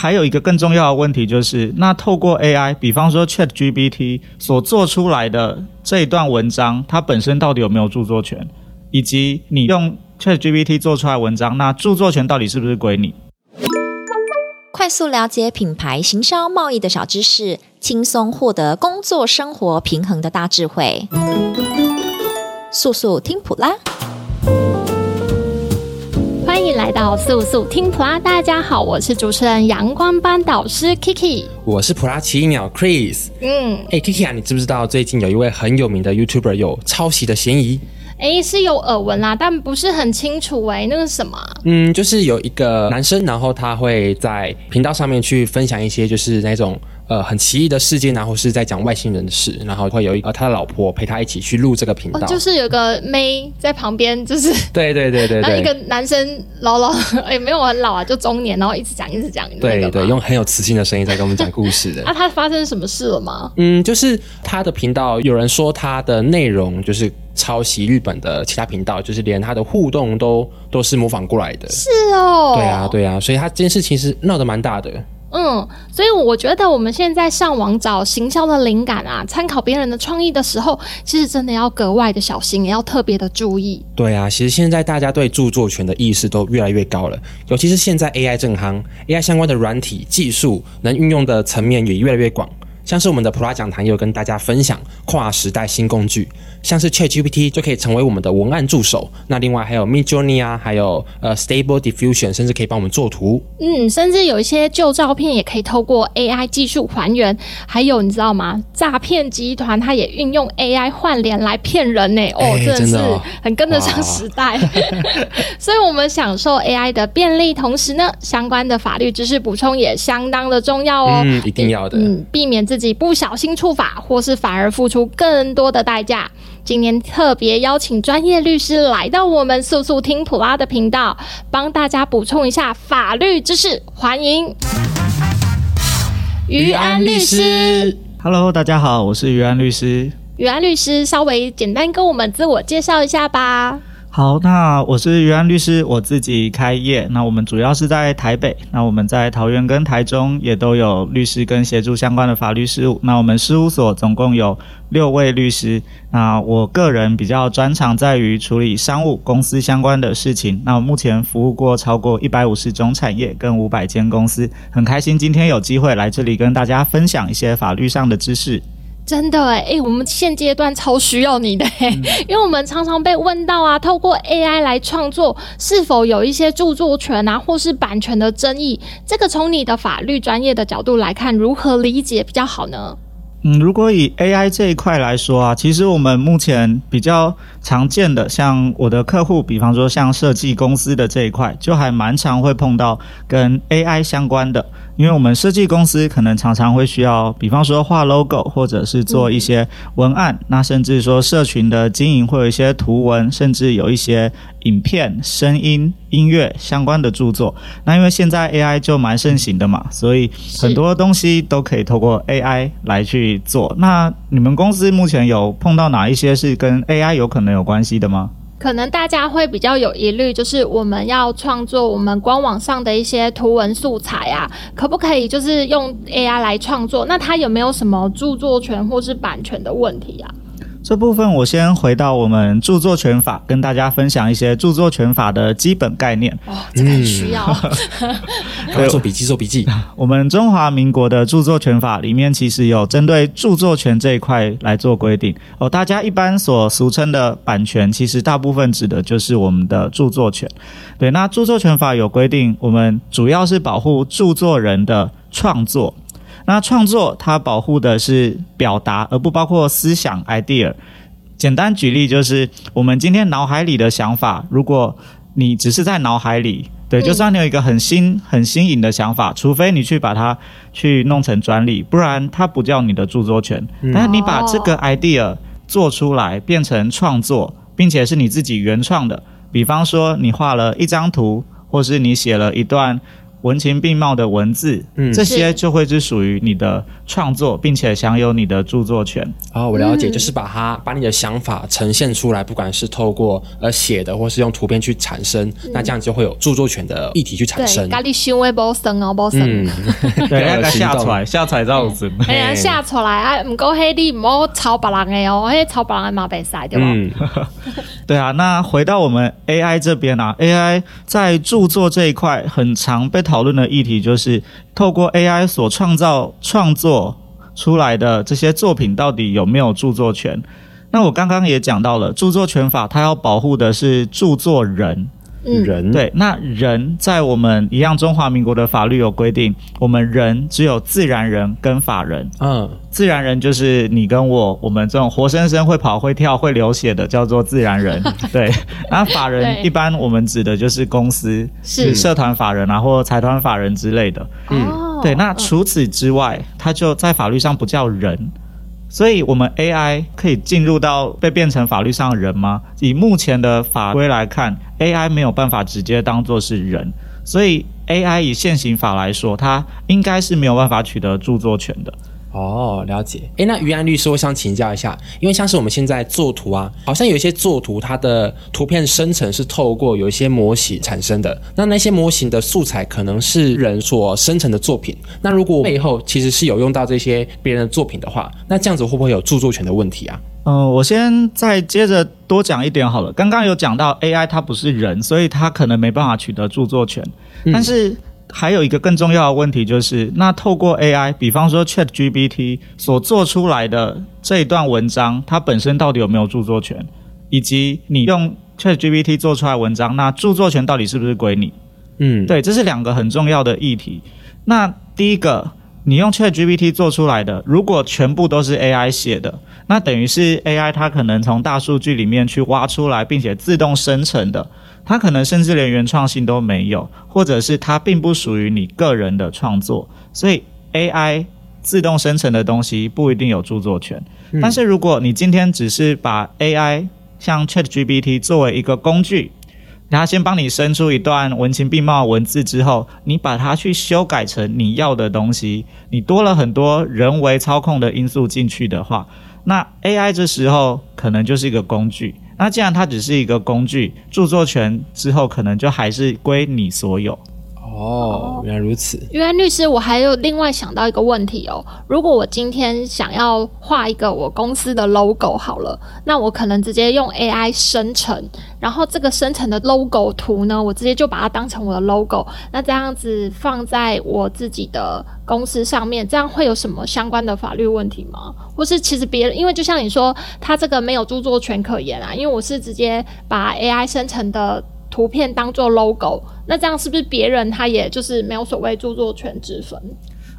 还有一个更重要的问题就是，那透过 AI，比方说 ChatGPT 所做出来的这一段文章，它本身到底有没有著作权？以及你用 ChatGPT 做出来文章，那著作权到底是不是归你？快速了解品牌行销贸易的小知识，轻松获得工作生活平衡的大智慧。速速听普拉！欢迎来到素素听普拉！大家好，我是主持人阳光班导师 Kiki，我是普拉奇鸟 Chris。嗯，哎，Kiki 啊，你知不知道最近有一位很有名的 YouTuber 有抄袭的嫌疑？哎，是有耳闻啦，但不是很清楚哎，那个什么？嗯，就是有一个男生，然后他会在频道上面去分享一些就是那种呃很奇异的事件，然后是在讲外星人的事，然后会有一个他的老婆陪他一起去录这个频道，哦、就是有个妹在旁边，就是对对对对对，然后一个男生老老也没有很老啊，就中年，然后一直讲一直讲，对对，用很有磁性的声音在跟我们讲故事的。啊，他发生什么事了吗？嗯，就是他的频道有人说他的内容就是。抄袭日本的其他频道，就是连他的互动都都是模仿过来的。是哦，对啊，对啊，所以他这件事其实闹得蛮大的。嗯，所以我觉得我们现在上网找行销的灵感啊，参考别人的创意的时候，其实真的要格外的小心，也要特别的注意。对啊，其实现在大家对著作权的意识都越来越高了，尤其是现在 AI 正夯，AI 相关的软体技术能运用的层面也越来越广。像是我们的普拉讲堂也有跟大家分享跨时代新工具，像是 ChatGPT 就可以成为我们的文案助手。那另外还有 Midjourney 啊，还有呃 Stable Diffusion，甚至可以帮我们做图。嗯，甚至有一些旧照片也可以透过 AI 技术还原。还有你知道吗？诈骗集团它也运用 AI 换脸来骗人呢。哦，欸、真的是很跟得上时代。所以我们享受 AI 的便利，同时呢，相关的法律知识补充也相当的重要哦。嗯，一定要的。嗯，避免自自己不小心触法，或是反而付出更多的代价。今天特别邀请专业律师来到我们速速听普拉的频道，帮大家补充一下法律知识。欢迎于安律师。Hello，大家好，我是于安律师。于安律师，稍微简单跟我们自我介绍一下吧。好，那我是于安律师，我自己开业。那我们主要是在台北，那我们在桃园跟台中也都有律师跟协助相关的法律事务。那我们事务所总共有六位律师。那我个人比较专长在于处理商务公司相关的事情。那我目前服务过超过一百五十种产业跟五百间公司，很开心今天有机会来这里跟大家分享一些法律上的知识。真的哎，哎，我们现阶段超需要你的，嗯，因为我们常常被问到啊，透过 AI 来创作是否有一些著作权啊，或是版权的争议？这个从你的法律专业的角度来看，如何理解比较好呢？嗯，如果以 AI 这一块来说啊，其实我们目前比较常见的，像我的客户，比方说像设计公司的这一块，就还蛮常会碰到跟 AI 相关的。因为我们设计公司可能常常会需要，比方说画 logo，或者是做一些文案，嗯、那甚至说社群的经营会有一些图文，甚至有一些影片、声音、音乐相关的著作。那因为现在 AI 就蛮盛行的嘛，所以很多东西都可以透过 AI 来去做。那你们公司目前有碰到哪一些是跟 AI 有可能有关系的吗？可能大家会比较有疑虑，就是我们要创作我们官网上的一些图文素材啊，可不可以就是用 AI 来创作？那它有没有什么著作权或是版权的问题啊？这部分我先回到我们著作权法，跟大家分享一些著作权法的基本概念。哦，这个很需要。嗯、做笔记，做笔记。我们中华民国的著作权法里面其实有针对著作权这一块来做规定。哦，大家一般所俗称的版权，其实大部分指的就是我们的著作权。对，那著作权法有规定，我们主要是保护著作人的创作。那创作它保护的是表达，而不包括思想 idea。简单举例就是，我们今天脑海里的想法，如果你只是在脑海里，对，就算你有一个很新、很新颖的想法，除非你去把它去弄成专利，不然它不叫你的著作权。但是你把这个 idea 做出来，变成创作，并且是你自己原创的，比方说你画了一张图，或是你写了一段。文情并茂的文字，嗯，这些就会是属于你的创作，并且享有你的著作权。哦，我了解，就是把它把你的想法呈现出来，不管是透过呃写的，或是用图片去产生，那这样就会有著作权的议题去产生。咖喱行为不生哦，不生。对，那个下载 下载这样子。哎呀，下出来啊，唔够黑的，唔好抄别人的哦，嘿，抄别人的马背赛，对吧？嗯，对啊。那回到我们 AI 这边啊，AI 在著作这一块很常被讨讨论的议题就是，透过 AI 所创造创作出来的这些作品，到底有没有著作权？那我刚刚也讲到了，著作权法它要保护的是著作人。人对，那人在我们一样中华民国的法律有规定，我们人只有自然人跟法人。嗯，自然人就是你跟我，我们这种活生生会跑会跳会流血的叫做自然人。对，那法人一般我们指的就是公司，是社团法人啊，或财团法人之类的。嗯，对，那除此之外，它就在法律上不叫人。所以，我们 AI 可以进入到被变成法律上的人吗？以目前的法规来看，AI 没有办法直接当做是人，所以 AI 以现行法来说，它应该是没有办法取得著作权的。哦，了解。诶，那于安律师，我想请教一下，因为像是我们现在做图啊，好像有一些做图，它的图片生成是透过有一些模型产生的。那那些模型的素材可能是人所生成的作品。那如果背后其实是有用到这些别人的作品的话，那这样子会不会有著作权的问题啊？嗯、呃，我先再接着多讲一点好了。刚刚有讲到 AI 它不是人，所以它可能没办法取得著作权，但是。嗯还有一个更重要的问题就是，那透过 AI，比方说 ChatGPT 所做出来的这一段文章，它本身到底有没有著作权？以及你用 ChatGPT 做出来文章，那著作权到底是不是归你？嗯，对，这是两个很重要的议题。那第一个，你用 ChatGPT 做出来的，如果全部都是 AI 写的，那等于是 AI 它可能从大数据里面去挖出来，并且自动生成的。它可能甚至连原创性都没有，或者是它并不属于你个人的创作，所以 AI 自动生成的东西不一定有著作权。但是如果你今天只是把 AI 像 ChatGPT 作为一个工具，它先帮你生出一段文情并茂的文字之后，你把它去修改成你要的东西，你多了很多人为操控的因素进去的话，那 AI 这时候可能就是一个工具。那既然它只是一个工具，著作权之后可能就还是归你所有。哦，原来如此。原来律师，我还有另外想到一个问题哦。如果我今天想要画一个我公司的 logo 好了，那我可能直接用 AI 生成，然后这个生成的 logo 图呢，我直接就把它当成我的 logo。那这样子放在我自己的公司上面，这样会有什么相关的法律问题吗？或是其实别人，因为就像你说，他这个没有著作权可言啊，因为我是直接把 AI 生成的。图片当做 logo，那这样是不是别人他也就是没有所谓著作权之分？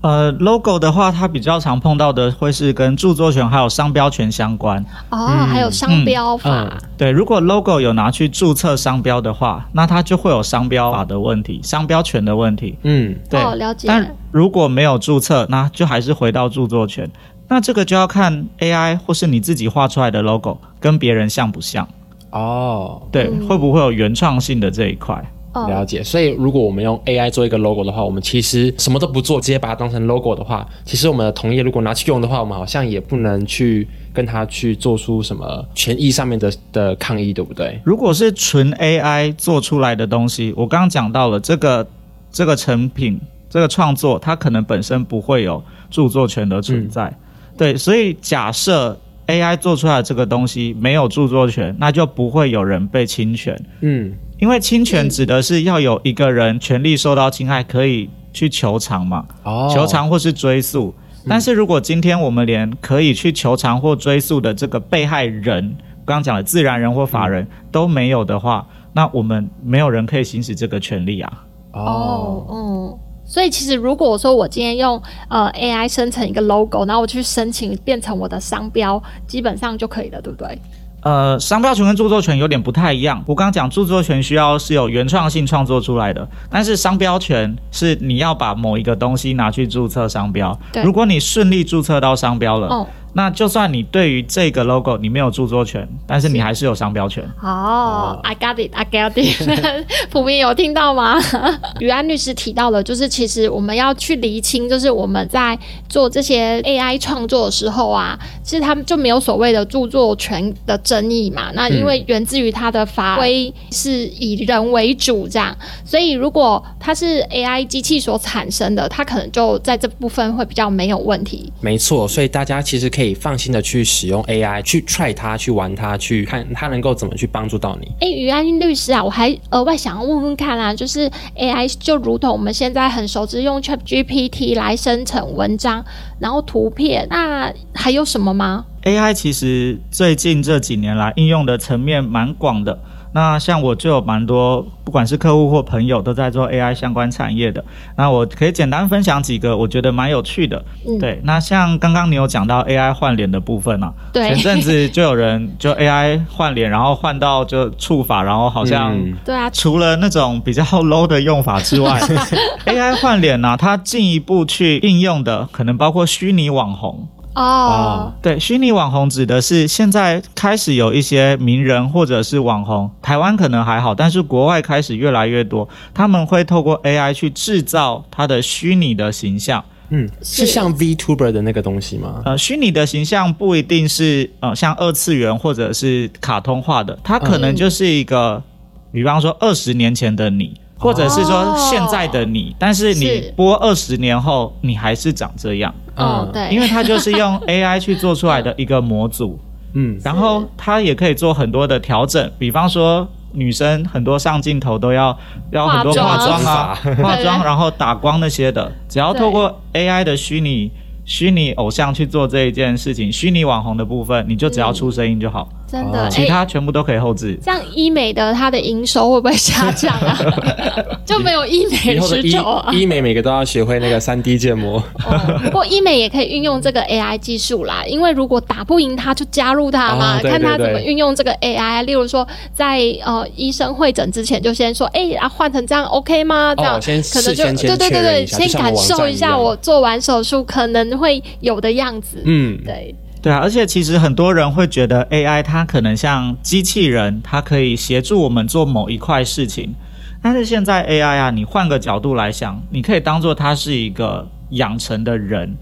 呃，logo 的话，它比较常碰到的会是跟著作权还有商标权相关。哦，嗯、还有商标法。对，如果 logo 有拿去注册商标的话，那它就会有商标法的问题、商标权的问题。嗯，对，哦、了解。但如果没有注册，那就还是回到著作权。那这个就要看 AI 或是你自己画出来的 logo 跟别人像不像。哦，对，嗯、会不会有原创性的这一块？了解。所以，如果我们用 AI 做一个 logo 的话，我们其实什么都不做，直接把它当成 logo 的话，其实我们的同业如果拿去用的话，我们好像也不能去跟他去做出什么权益上面的的抗议，对不对？如果是纯 AI 做出来的东西，我刚刚讲到了这个这个成品这个创作，它可能本身不会有著作权的存在。嗯、对，所以假设。AI 做出来的这个东西没有著作权，那就不会有人被侵权。嗯，因为侵权指的是要有一个人权利受到侵害，可以去求偿嘛。哦，求偿或是追诉。但是如果今天我们连可以去求偿或追诉的这个被害人，刚刚讲的自然人或法人都没有的话，那我们没有人可以行使这个权利啊。哦，嗯。所以其实，如果说我今天用呃 AI 生成一个 logo，然后我去申请变成我的商标，基本上就可以了，对不对？呃，商标权跟著作权有点不太一样。我刚刚讲著作权需要是有原创性创作出来的，但是商标权是你要把某一个东西拿去注册商标。对，如果你顺利注册到商标了，哦，那就算你对于这个 logo 你没有著作权，但是你还是有商标权。哦、oh,，I got it，I got it。普明有听到吗？于安律师提到了，就是其实我们要去厘清，就是我们在做这些 AI 创作的时候啊，其实他们就没有所谓的著作权的争议嘛。那因为源自于它的法规是以人为主这样，所以如果它是 AI 机器所产生的，它可能就在这部分会比较没有问题。没错，所以大家其实可以。可以放心的去使用 AI，去 try 它，去玩它，去看它能够怎么去帮助到你。哎，于安律师啊，我还额外想要问问看啊，就是 AI 就如同我们现在很熟知用 ChatGPT 来生成文章，然后图片，那还有什么吗？AI 其实最近这几年来应用的层面蛮广的。那像我就有蛮多，不管是客户或朋友都在做 AI 相关产业的。那我可以简单分享几个我觉得蛮有趣的。嗯，对。那像刚刚你有讲到 AI 换脸的部分啊，对。前阵子就有人 就 AI 换脸，然后换到就触法，然后好像对啊，除了那种比较 low 的用法之外，AI 换脸呢，它进一步去应用的可能包括虚拟网红。哦、oh.，对，虚拟网红指的是现在开始有一些名人或者是网红，台湾可能还好，但是国外开始越来越多，他们会透过 AI 去制造他的虚拟的形象。嗯，是像 VTuber 的那个东西吗？呃，虚拟的形象不一定是呃像二次元或者是卡通化的，它可能就是一个，嗯、比方说二十年前的你。或者是说现在的你，哦、但是你播二十年后，你还是长这样。啊，对，因为它就是用 AI 去做出来的一个模组。嗯，然后它也可以做很多的调整，比方说女生很多上镜头都要要很多化妆。啊，化妆然后打光那些的，只要透过 AI 的虚拟虚拟偶像去做这一件事情，虚拟网红的部分，你就只要出声音就好。嗯真的，其他全部都可以后置。这样医美的它的营收会不会下降啊？就没有医美需求啊？医美每个都要学会那个三 D 建模。哦，不过医美也可以运用这个 AI 技术啦，因为如果打不赢他，就加入他嘛，哦、看他怎么运用这个 AI。例如说，在呃医生会诊之前，就先说，哎、欸，啊换成这样 OK 吗？这样、哦、先可能就对对对对，先感受一下我做完手术可能会有的样子。嗯，对。对啊，而且其实很多人会觉得 AI 它可能像机器人，它可以协助我们做某一块事情。但是现在 AI 啊，你换个角度来想，你可以当做它是一个养成的人，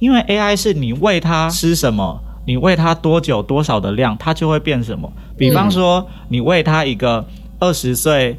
因为 AI 是你喂它吃什么，你喂它多久多少的量，它就会变什么。比方说，你喂它一个二十岁。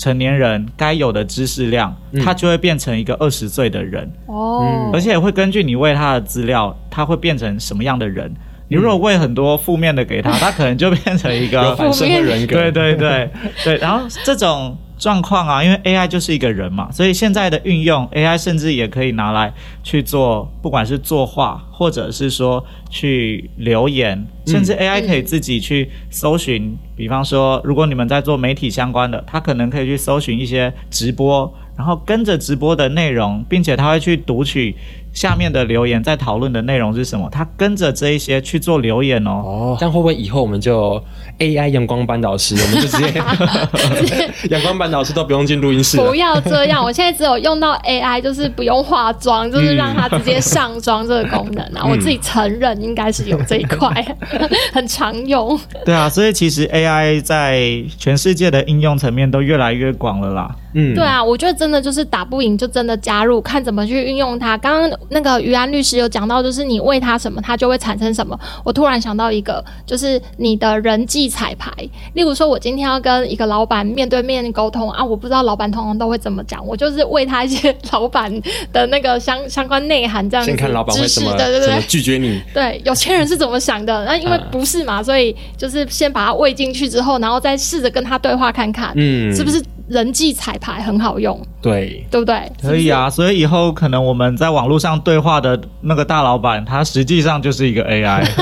成年人该有的知识量，他就会变成一个二十岁的人哦、嗯，而且也会根据你喂他的资料，他会变成什么样的人。你如果喂很多负面的给他，他可能就变成一个反社会人格。对对对对，然后这种。状况啊，因为 AI 就是一个人嘛，所以现在的运用 AI 甚至也可以拿来去做，不管是作画，或者是说去留言，甚至 AI 可以自己去搜寻。比方说，如果你们在做媒体相关的，它可能可以去搜寻一些直播，然后跟着直播的内容，并且它会去读取。下面的留言在讨论的内容是什么？他跟着这一些去做留言哦。哦，这样会不会以后我们就 AI 阳光班导师，我们就直接 阳光班导师都不用进录音室？不要这样，我现在只有用到 AI，就是不用化妆，就是让他直接上妆这个功能啊。嗯、我自己承认应该是有这一块，很常用。对啊，所以其实 AI 在全世界的应用层面都越来越广了啦。嗯，对啊，我觉得真的就是打不赢就真的加入，看怎么去运用它。刚刚那个于安律师有讲到，就是你喂它什么，它就会产生什么。我突然想到一个，就是你的人际彩排。例如说，我今天要跟一个老板面对面沟通啊，我不知道老板通常都会怎么讲，我就是喂他一些 老板的那个相相关内涵，这样子。先看老板会怎么，对对对，怎么拒绝你。对，有钱人是怎么想的？那因为不是嘛，所以就是先把它喂进去之后，然后再试着跟他对话看看，嗯，是不是？人际彩排很好用，对，对不对？可以啊，所以以后可能我们在网络上对话的那个大老板，他实际上就是一个 AI。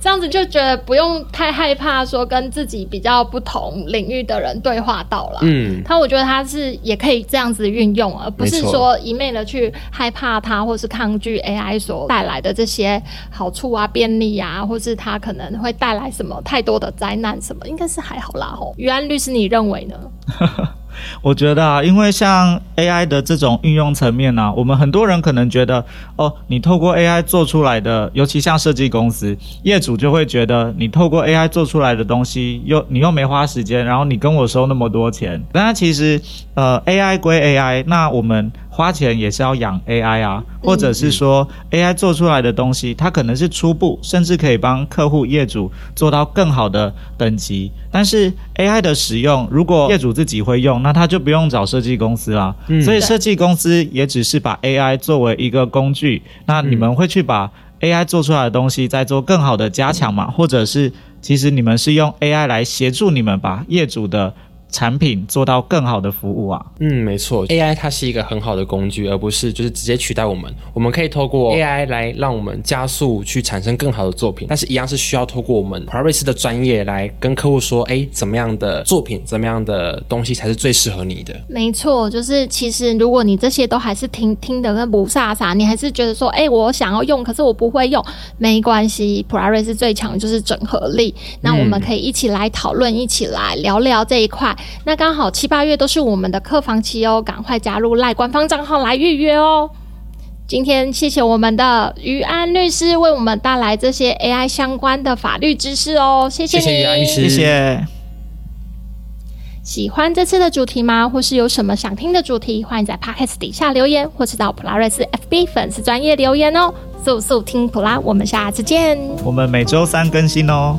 这样子就觉得不用太害怕说跟自己比较不同领域的人对话到了。嗯，他我觉得他是也可以这样子运用，而不是说一昧的去害怕他，或是抗拒 AI 所带来的这些好处啊、便利啊，或是他可能会带来什么太多的灾难什么，应该是还好啦吼。于安律师，你认为呢？我觉得啊，因为像 AI 的这种运用层面呢、啊，我们很多人可能觉得，哦，你透过 AI 做出来的，尤其像设计公司业主就会觉得，你透过 AI 做出来的东西，又你又没花时间，然后你跟我收那么多钱，但其实，呃，AI 归 AI，那我们。花钱也是要养 AI 啊，或者是说 AI 做出来的东西，它可能是初步，甚至可以帮客户业主做到更好的等级。但是 AI 的使用，如果业主自己会用，那他就不用找设计公司啦。所以设计公司也只是把 AI 作为一个工具。那你们会去把 AI 做出来的东西再做更好的加强吗？或者是其实你们是用 AI 来协助你们把业主的产品做到更好的服务啊，嗯，没错，AI 它是一个很好的工具，而不是就是直接取代我们。我们可以透过 AI 来让我们加速去产生更好的作品，但是一样是需要透过我们普拉瑞斯的专业来跟客户说，哎，怎么样的作品，怎么样的东西才是最适合你的？没错，就是其实如果你这些都还是听听的跟不飒飒，你还是觉得说，哎，我想要用，可是我不会用，没关系，普拉瑞斯最强就是整合力。那我们可以一起来讨论，一起来聊聊这一块。那刚好七八月都是我们的客房期哦，赶快加入赖官方账号来预约哦。今天谢谢我们的于安律师为我们带来这些 AI 相关的法律知识哦，谢谢你，谢谢于安律师，谢谢。喜欢这次的主题吗？或是有什么想听的主题？欢迎在 Podcast 底下留言，或是到普拉瑞斯 FB 粉丝专业留言哦。速速听普拉，我们下次见。我们每周三更新哦。